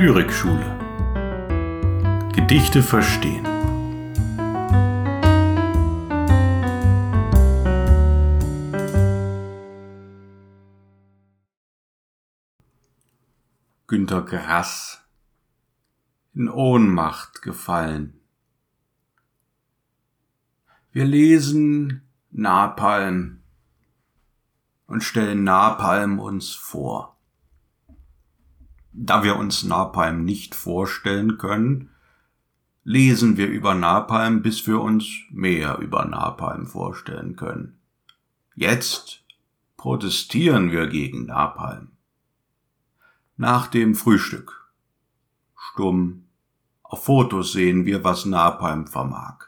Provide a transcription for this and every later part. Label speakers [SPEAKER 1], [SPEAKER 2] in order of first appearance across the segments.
[SPEAKER 1] Lyrikschule. Gedichte verstehen. Günter Grass in Ohnmacht gefallen. Wir lesen Napalm und stellen Napalm uns vor. Da wir uns Napalm nicht vorstellen können, lesen wir über Napalm, bis wir uns mehr über Napalm vorstellen können. Jetzt protestieren wir gegen Napalm. Nach dem Frühstück. Stumm. Auf Fotos sehen wir, was Napalm vermag.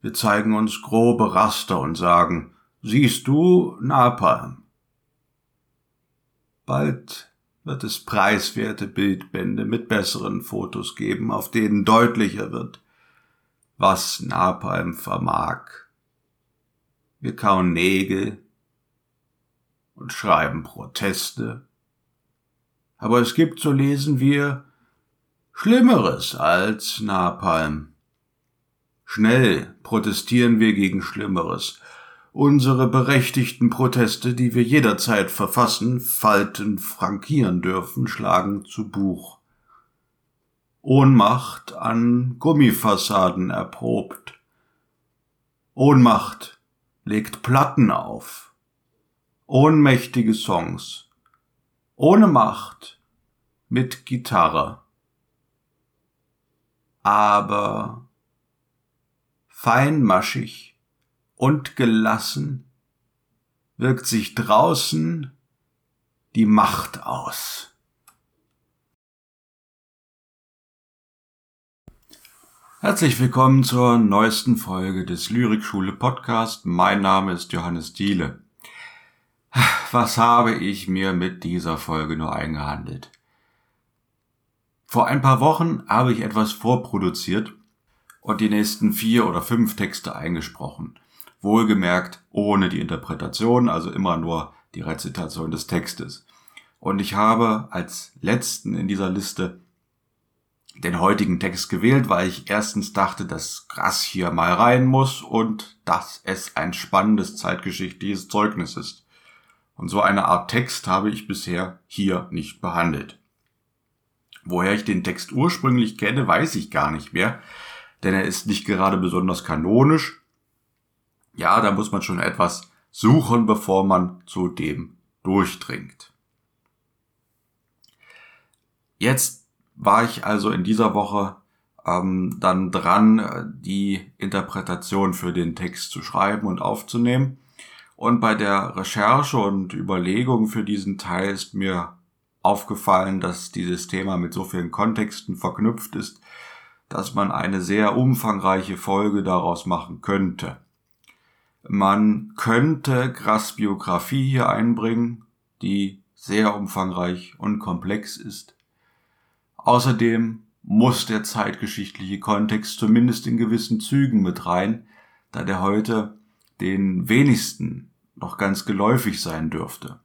[SPEAKER 1] Wir zeigen uns grobe Raster und sagen, siehst du Napalm? Bald wird es preiswerte Bildbände mit besseren Fotos geben, auf denen deutlicher wird, was Napalm vermag. Wir kauen Nägel und schreiben Proteste. Aber es gibt, so lesen wir, Schlimmeres als Napalm. Schnell protestieren wir gegen Schlimmeres, Unsere berechtigten Proteste, die wir jederzeit verfassen, falten, frankieren dürfen, schlagen zu Buch. Ohnmacht an Gummifassaden erprobt. Ohnmacht legt Platten auf. Ohnmächtige Songs. Ohne Macht. Mit Gitarre. Aber feinmaschig und gelassen wirkt sich draußen die Macht aus. Herzlich willkommen zur neuesten Folge des Lyrikschule Podcast. Mein Name ist Johannes Diele. Was habe ich mir mit dieser Folge nur eingehandelt? Vor ein paar Wochen habe ich etwas vorproduziert und die nächsten vier oder fünf Texte eingesprochen. Wohlgemerkt ohne die Interpretation, also immer nur die Rezitation des Textes. Und ich habe als letzten in dieser Liste den heutigen Text gewählt, weil ich erstens dachte, dass Grass hier mal rein muss und dass es ein spannendes zeitgeschichtliches Zeugnis ist. Und so eine Art Text habe ich bisher hier nicht behandelt. Woher ich den Text ursprünglich kenne, weiß ich gar nicht mehr, denn er ist nicht gerade besonders kanonisch ja, da muss man schon etwas suchen, bevor man zu dem durchdringt. Jetzt war ich also in dieser Woche ähm, dann dran, die Interpretation für den Text zu schreiben und aufzunehmen. Und bei der Recherche und Überlegung für diesen Teil ist mir aufgefallen, dass dieses Thema mit so vielen Kontexten verknüpft ist, dass man eine sehr umfangreiche Folge daraus machen könnte. Man könnte Grass Biografie hier einbringen, die sehr umfangreich und komplex ist. Außerdem muss der zeitgeschichtliche Kontext zumindest in gewissen Zügen mit rein, da der heute den wenigsten noch ganz geläufig sein dürfte.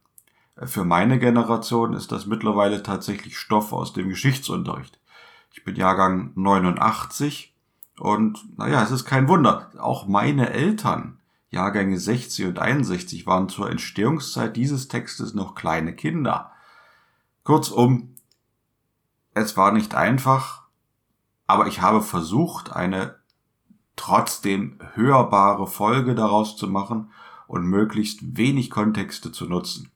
[SPEAKER 1] Für meine Generation ist das mittlerweile tatsächlich Stoff aus dem Geschichtsunterricht. Ich bin Jahrgang 89 und naja, es ist kein Wunder, auch meine Eltern Jahrgänge 60 und 61 waren zur Entstehungszeit dieses Textes noch kleine Kinder. Kurzum, es war nicht einfach, aber ich habe versucht, eine trotzdem hörbare Folge daraus zu machen und möglichst wenig Kontexte zu nutzen.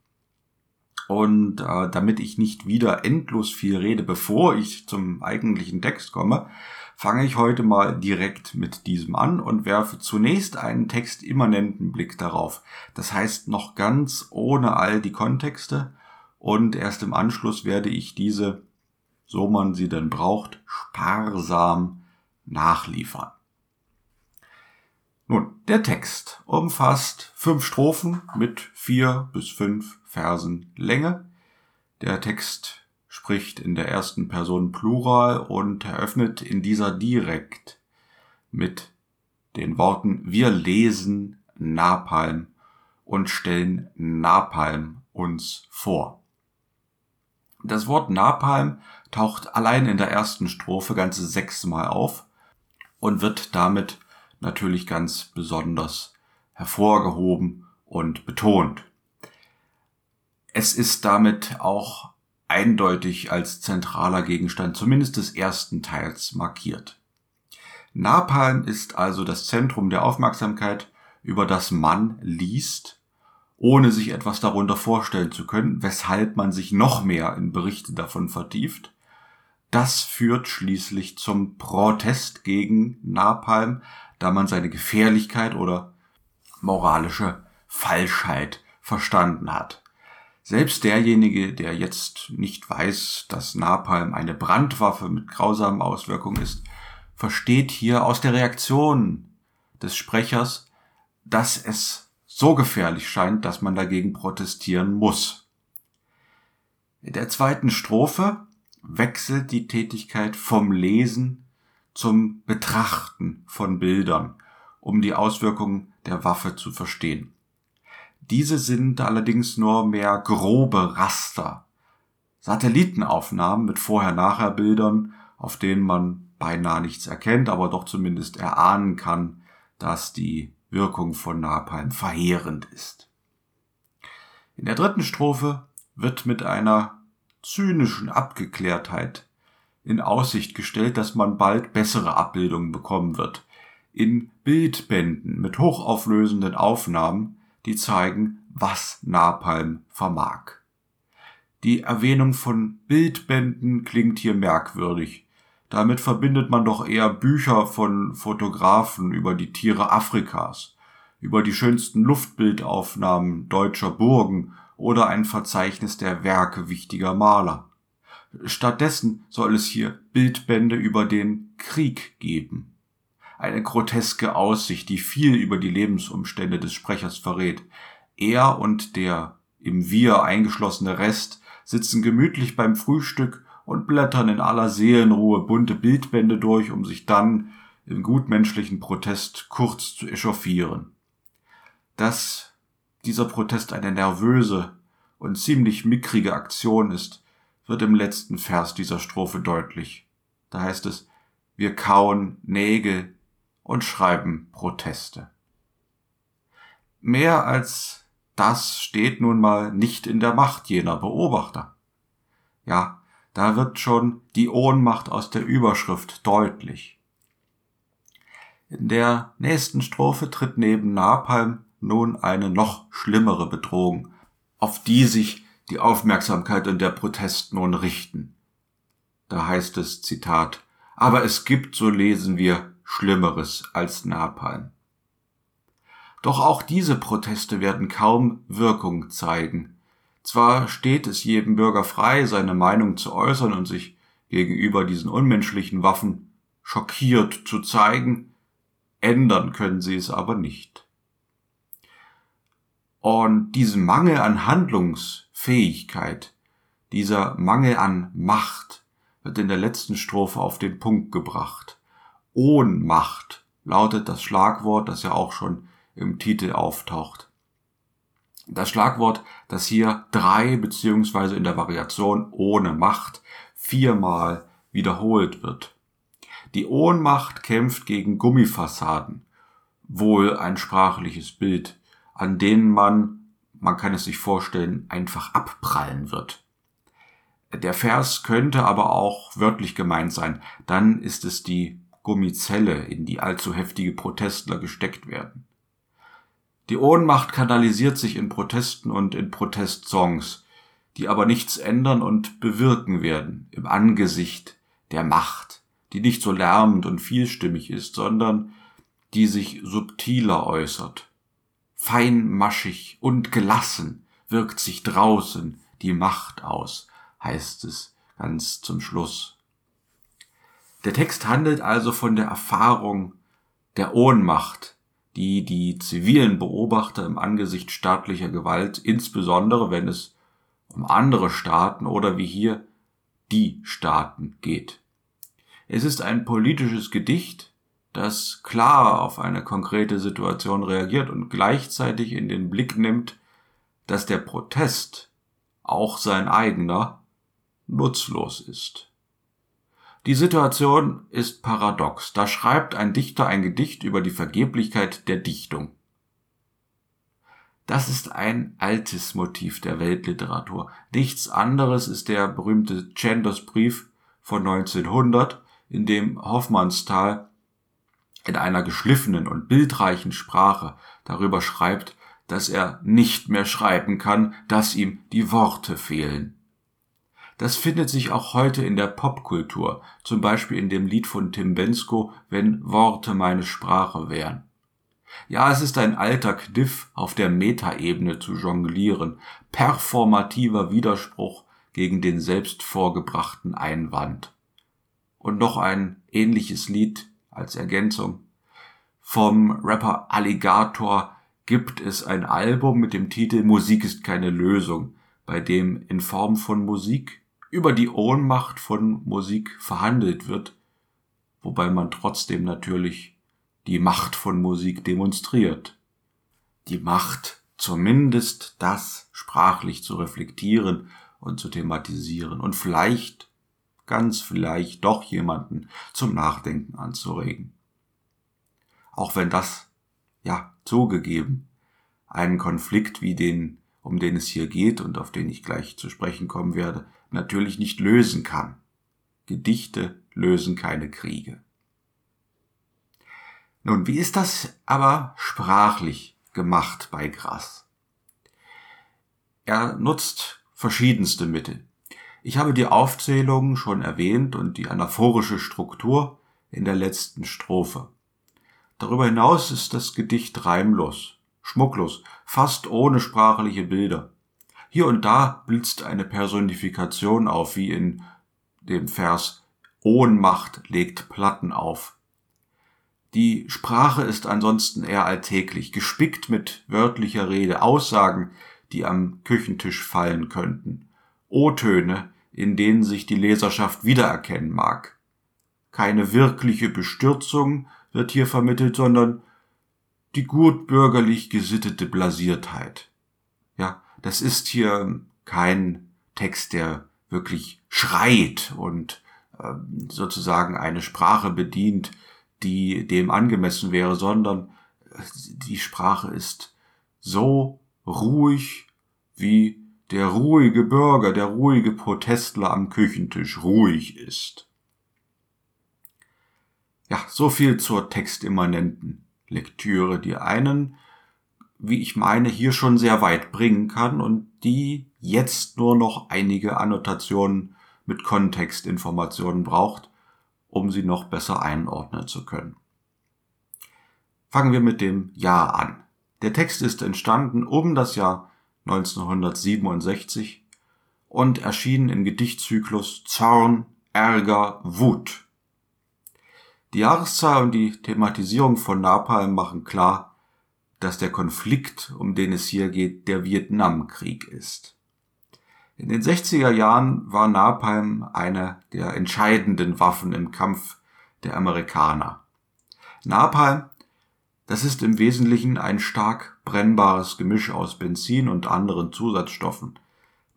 [SPEAKER 1] Und äh, damit ich nicht wieder endlos viel rede, bevor ich zum eigentlichen Text komme, fange ich heute mal direkt mit diesem an und werfe zunächst einen textimmanenten Blick darauf. Das heißt noch ganz ohne all die Kontexte und erst im Anschluss werde ich diese, so man sie denn braucht, sparsam nachliefern. Nun, der Text umfasst fünf Strophen mit vier bis fünf Versen Länge. Der Text spricht in der ersten Person Plural und eröffnet in dieser direkt mit den Worten Wir lesen Napalm und stellen Napalm uns vor. Das Wort Napalm taucht allein in der ersten Strophe ganze sechsmal auf und wird damit natürlich ganz besonders hervorgehoben und betont. Es ist damit auch eindeutig als zentraler Gegenstand zumindest des ersten Teils markiert. Napalm ist also das Zentrum der Aufmerksamkeit, über das man liest, ohne sich etwas darunter vorstellen zu können, weshalb man sich noch mehr in Berichte davon vertieft. Das führt schließlich zum Protest gegen Napalm, da man seine Gefährlichkeit oder moralische Falschheit verstanden hat. Selbst derjenige, der jetzt nicht weiß, dass Napalm eine Brandwaffe mit grausamen Auswirkungen ist, versteht hier aus der Reaktion des Sprechers, dass es so gefährlich scheint, dass man dagegen protestieren muss. In der zweiten Strophe wechselt die Tätigkeit vom Lesen zum Betrachten von Bildern, um die Auswirkungen der Waffe zu verstehen. Diese sind allerdings nur mehr grobe Raster. Satellitenaufnahmen mit Vorher-Nachher-Bildern, auf denen man beinahe nichts erkennt, aber doch zumindest erahnen kann, dass die Wirkung von Napalm verheerend ist. In der dritten Strophe wird mit einer zynischen Abgeklärtheit in Aussicht gestellt, dass man bald bessere Abbildungen bekommen wird. In Bildbänden mit hochauflösenden Aufnahmen, die zeigen, was Napalm vermag. Die Erwähnung von Bildbänden klingt hier merkwürdig. Damit verbindet man doch eher Bücher von Fotografen über die Tiere Afrikas, über die schönsten Luftbildaufnahmen deutscher Burgen oder ein Verzeichnis der Werke wichtiger Maler. Stattdessen soll es hier Bildbände über den Krieg geben. Eine groteske Aussicht, die viel über die Lebensumstände des Sprechers verrät. Er und der im Wir eingeschlossene Rest sitzen gemütlich beim Frühstück und blättern in aller Seelenruhe bunte Bildbände durch, um sich dann im gutmenschlichen Protest kurz zu echauffieren. Dass dieser Protest eine nervöse und ziemlich mickrige Aktion ist, wird im letzten Vers dieser Strophe deutlich. Da heißt es, wir kauen Nägel und schreiben Proteste. Mehr als das steht nun mal nicht in der Macht jener Beobachter. Ja, da wird schon die Ohnmacht aus der Überschrift deutlich. In der nächsten Strophe tritt neben Napalm nun eine noch schlimmere Bedrohung, auf die sich die Aufmerksamkeit und der Protest nun richten. Da heißt es, Zitat, aber es gibt, so lesen wir, Schlimmeres als Napalm. Doch auch diese Proteste werden kaum Wirkung zeigen. Zwar steht es jedem Bürger frei, seine Meinung zu äußern und sich gegenüber diesen unmenschlichen Waffen schockiert zu zeigen, ändern können sie es aber nicht. Und diesen Mangel an Handlungsfähigkeit, dieser Mangel an Macht wird in der letzten Strophe auf den Punkt gebracht. Ohnmacht lautet das Schlagwort, das ja auch schon im Titel auftaucht. Das Schlagwort, das hier drei beziehungsweise in der Variation ohne Macht viermal wiederholt wird. Die Ohnmacht kämpft gegen Gummifassaden, wohl ein sprachliches Bild, an denen man, man kann es sich vorstellen, einfach abprallen wird. Der Vers könnte aber auch wörtlich gemeint sein, dann ist es die Gummizelle, in die allzu heftige Protestler gesteckt werden. Die Ohnmacht kanalisiert sich in Protesten und in Protestsongs, die aber nichts ändern und bewirken werden im Angesicht der Macht, die nicht so lärmend und vielstimmig ist, sondern die sich subtiler äußert. Feinmaschig und gelassen wirkt sich draußen die Macht aus, heißt es ganz zum Schluss. Der Text handelt also von der Erfahrung der Ohnmacht, die die zivilen Beobachter im Angesicht staatlicher Gewalt, insbesondere wenn es um andere Staaten oder wie hier die Staaten geht. Es ist ein politisches Gedicht, das klar auf eine konkrete Situation reagiert und gleichzeitig in den Blick nimmt, dass der Protest, auch sein eigener, nutzlos ist. Die Situation ist paradox. Da schreibt ein Dichter ein Gedicht über die Vergeblichkeit der Dichtung. Das ist ein altes Motiv der Weltliteratur. Nichts anderes ist der berühmte Chandos-Brief von 1900, in dem Hoffmannsthal in einer geschliffenen und bildreichen Sprache darüber schreibt, dass er nicht mehr schreiben kann, dass ihm die Worte fehlen. Das findet sich auch heute in der Popkultur, zum Beispiel in dem Lied von Tim Bensko, wenn Worte meine Sprache wären. Ja, es ist ein alter Kniff, auf der Metaebene zu jonglieren, performativer Widerspruch gegen den selbst vorgebrachten Einwand. Und noch ein ähnliches Lied als Ergänzung. Vom Rapper Alligator gibt es ein Album mit dem Titel Musik ist keine Lösung, bei dem in Form von Musik über die Ohnmacht von Musik verhandelt wird, wobei man trotzdem natürlich die Macht von Musik demonstriert. Die Macht, zumindest das sprachlich zu reflektieren und zu thematisieren und vielleicht, ganz vielleicht doch jemanden zum Nachdenken anzuregen. Auch wenn das, ja, zugegeben, einen Konflikt wie den, um den es hier geht und auf den ich gleich zu sprechen kommen werde, natürlich nicht lösen kann. Gedichte lösen keine Kriege. Nun, wie ist das aber sprachlich gemacht bei Grass? Er nutzt verschiedenste Mittel. Ich habe die Aufzählung schon erwähnt und die anaphorische Struktur in der letzten Strophe. Darüber hinaus ist das Gedicht reimlos, schmucklos, fast ohne sprachliche Bilder. Hier und da blitzt eine Personifikation auf, wie in dem Vers Ohnmacht legt Platten auf. Die Sprache ist ansonsten eher alltäglich, gespickt mit wörtlicher Rede, Aussagen, die am Küchentisch fallen könnten, O-Töne, in denen sich die Leserschaft wiedererkennen mag. Keine wirkliche Bestürzung wird hier vermittelt, sondern die gut bürgerlich gesittete Blasiertheit. Ja, das ist hier kein Text, der wirklich schreit und äh, sozusagen eine Sprache bedient, die dem angemessen wäre, sondern die Sprache ist so ruhig wie der ruhige Bürger, der ruhige Protestler am Küchentisch ruhig ist. Ja, so viel zur textimmanenten Lektüre, die einen, wie ich meine, hier schon sehr weit bringen kann und die jetzt nur noch einige Annotationen mit Kontextinformationen braucht, um sie noch besser einordnen zu können. Fangen wir mit dem Jahr an. Der Text ist entstanden um das Jahr 1967 und erschienen im Gedichtzyklus Zorn, Ärger, Wut. Die Jahreszahl und die Thematisierung von Napalm machen klar, dass der Konflikt, um den es hier geht, der Vietnamkrieg ist. In den 60er Jahren war Napalm eine der entscheidenden Waffen im Kampf der Amerikaner. Napalm, das ist im Wesentlichen ein stark brennbares Gemisch aus Benzin und anderen Zusatzstoffen.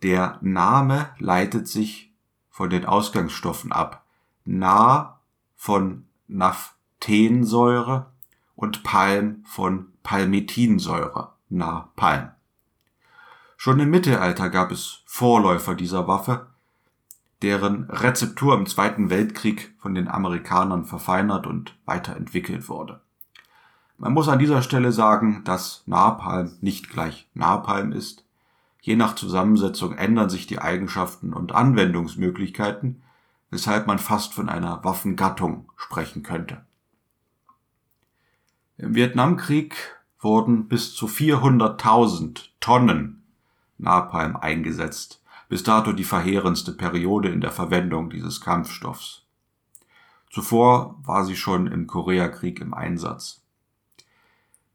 [SPEAKER 1] Der Name leitet sich von den Ausgangsstoffen ab. Na von Naphthensäure und Palm von Palmetinsäure. Napalm. Schon im Mittelalter gab es Vorläufer dieser Waffe, deren Rezeptur im Zweiten Weltkrieg von den Amerikanern verfeinert und weiterentwickelt wurde. Man muss an dieser Stelle sagen, dass Napalm nicht gleich Napalm ist. Je nach Zusammensetzung ändern sich die Eigenschaften und Anwendungsmöglichkeiten, weshalb man fast von einer Waffengattung sprechen könnte. Im Vietnamkrieg wurden bis zu 400.000 Tonnen Napalm eingesetzt, bis dato die verheerendste Periode in der Verwendung dieses Kampfstoffs. Zuvor war sie schon im Koreakrieg im Einsatz.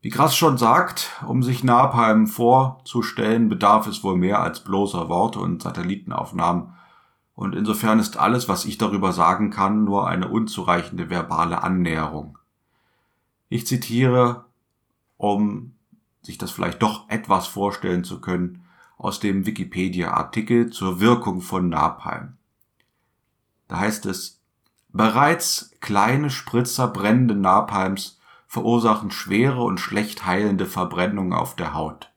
[SPEAKER 1] Wie Grass schon sagt, um sich Napalm vorzustellen, bedarf es wohl mehr als bloßer Worte und Satellitenaufnahmen, und insofern ist alles, was ich darüber sagen kann, nur eine unzureichende verbale Annäherung. Ich zitiere, um sich das vielleicht doch etwas vorstellen zu können, aus dem Wikipedia-Artikel zur Wirkung von Napalm. Da heißt es, bereits kleine Spritzer brennenden Napalms verursachen schwere und schlecht heilende Verbrennungen auf der Haut.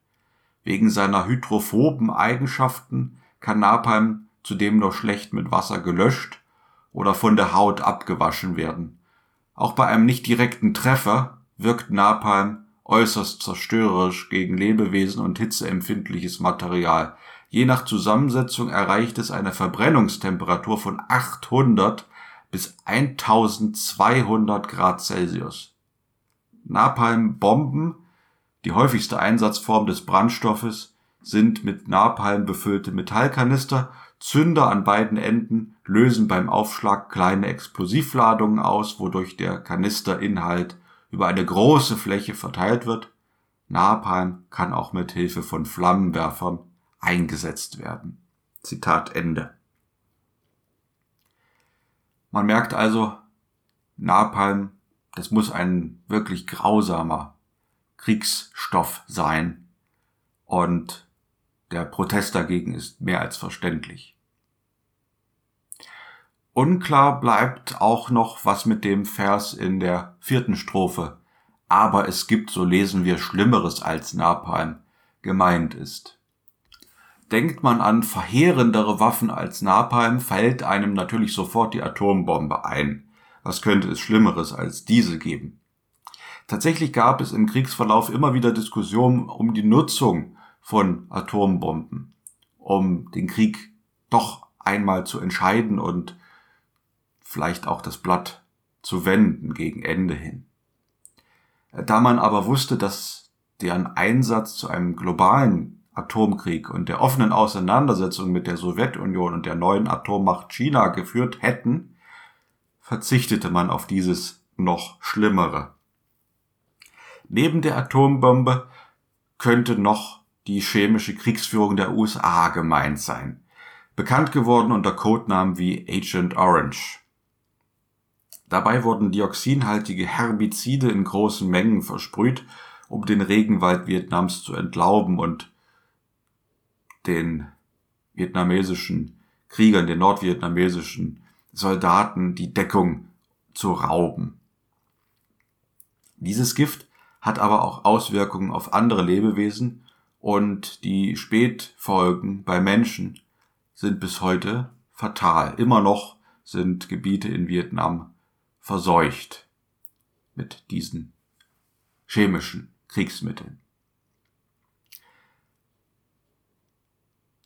[SPEAKER 1] Wegen seiner hydrophoben Eigenschaften kann Napalm zudem nur schlecht mit Wasser gelöscht oder von der Haut abgewaschen werden. Auch bei einem nicht direkten Treffer wirkt Napalm äußerst zerstörerisch gegen Lebewesen und hitzeempfindliches Material. Je nach Zusammensetzung erreicht es eine Verbrennungstemperatur von 800 bis 1200 Grad Celsius. Napalmbomben, die häufigste Einsatzform des Brandstoffes, sind mit Napalm befüllte Metallkanister, Zünder an beiden Enden lösen beim Aufschlag kleine Explosivladungen aus, wodurch der Kanisterinhalt über eine große Fläche verteilt wird. Napalm kann auch mit Hilfe von Flammenwerfern eingesetzt werden. Zitat Ende. Man merkt also, Napalm, das muss ein wirklich grausamer Kriegsstoff sein. Und der Protest dagegen ist mehr als verständlich. Unklar bleibt auch noch, was mit dem Vers in der vierten Strophe aber es gibt, so lesen wir, Schlimmeres als Napalm gemeint ist. Denkt man an verheerendere Waffen als Napalm, fällt einem natürlich sofort die Atombombe ein. Was könnte es Schlimmeres als diese geben? Tatsächlich gab es im Kriegsverlauf immer wieder Diskussionen um die Nutzung von Atombomben, um den Krieg doch einmal zu entscheiden und vielleicht auch das Blatt zu wenden gegen Ende hin. Da man aber wusste, dass deren Einsatz zu einem globalen Atomkrieg und der offenen Auseinandersetzung mit der Sowjetunion und der neuen Atommacht China geführt hätten, verzichtete man auf dieses noch Schlimmere. Neben der Atombombe könnte noch die chemische Kriegsführung der USA gemeint sein, bekannt geworden unter Codenamen wie Agent Orange. Dabei wurden dioxinhaltige Herbizide in großen Mengen versprüht, um den Regenwald Vietnams zu entlauben und den vietnamesischen Kriegern, den nordvietnamesischen Soldaten die Deckung zu rauben. Dieses Gift hat aber auch Auswirkungen auf andere Lebewesen und die Spätfolgen bei Menschen sind bis heute fatal. Immer noch sind Gebiete in Vietnam verseucht mit diesen chemischen Kriegsmitteln.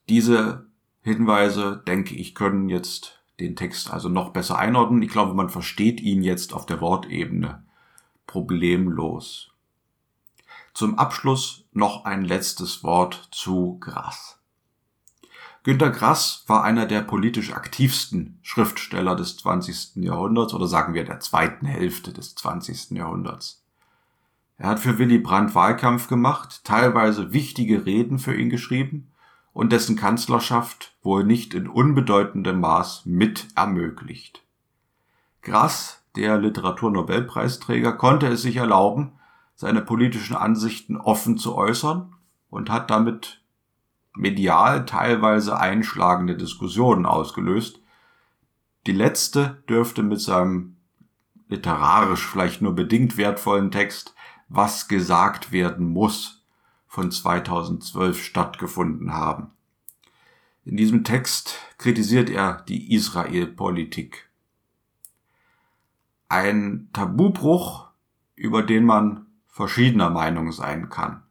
[SPEAKER 1] Diese Hinweise, denke ich, können jetzt den Text also noch besser einordnen. Ich glaube, man versteht ihn jetzt auf der Wortebene problemlos. Zum Abschluss noch ein letztes Wort zu Gras. Günter Grass war einer der politisch aktivsten Schriftsteller des 20. Jahrhunderts oder sagen wir der zweiten Hälfte des 20. Jahrhunderts. Er hat für Willy Brandt Wahlkampf gemacht, teilweise wichtige Reden für ihn geschrieben und dessen Kanzlerschaft wohl nicht in unbedeutendem Maß mit ermöglicht. Grass, der Literaturnobelpreisträger, konnte es sich erlauben, seine politischen Ansichten offen zu äußern und hat damit medial teilweise einschlagende Diskussionen ausgelöst. Die letzte dürfte mit seinem literarisch vielleicht nur bedingt wertvollen Text Was gesagt werden muss von 2012 stattgefunden haben. In diesem Text kritisiert er die Israel-Politik. Ein Tabubruch, über den man verschiedener Meinung sein kann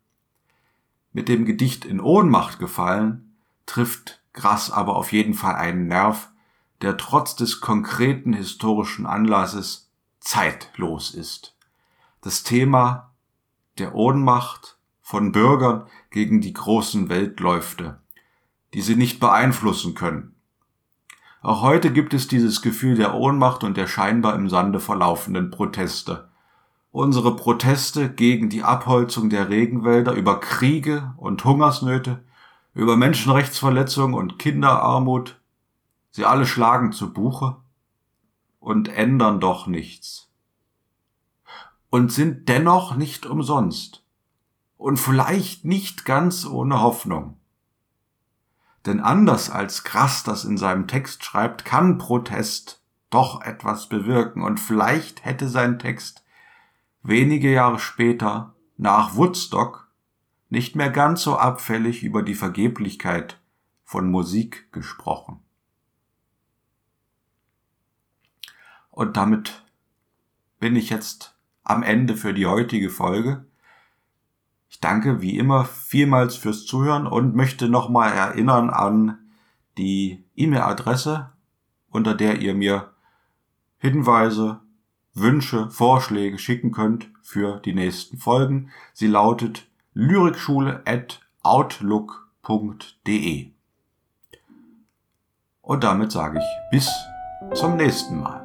[SPEAKER 1] mit dem Gedicht in Ohnmacht gefallen, trifft Grass aber auf jeden Fall einen Nerv, der trotz des konkreten historischen Anlasses zeitlos ist. Das Thema der Ohnmacht von Bürgern gegen die großen Weltläufte, die sie nicht beeinflussen können. Auch heute gibt es dieses Gefühl der Ohnmacht und der scheinbar im Sande verlaufenden Proteste. Unsere Proteste gegen die Abholzung der Regenwälder, über Kriege und Hungersnöte, über Menschenrechtsverletzungen und Kinderarmut, sie alle schlagen zu Buche und ändern doch nichts. Und sind dennoch nicht umsonst und vielleicht nicht ganz ohne Hoffnung. Denn anders als Krass das in seinem Text schreibt, kann Protest doch etwas bewirken und vielleicht hätte sein Text wenige Jahre später nach Woodstock nicht mehr ganz so abfällig über die Vergeblichkeit von Musik gesprochen. Und damit bin ich jetzt am Ende für die heutige Folge. Ich danke wie immer vielmals fürs Zuhören und möchte nochmal erinnern an die E-Mail-Adresse, unter der ihr mir Hinweise, Wünsche, Vorschläge schicken könnt für die nächsten Folgen. Sie lautet lyrikschule@outlook.de. Und damit sage ich bis zum nächsten Mal.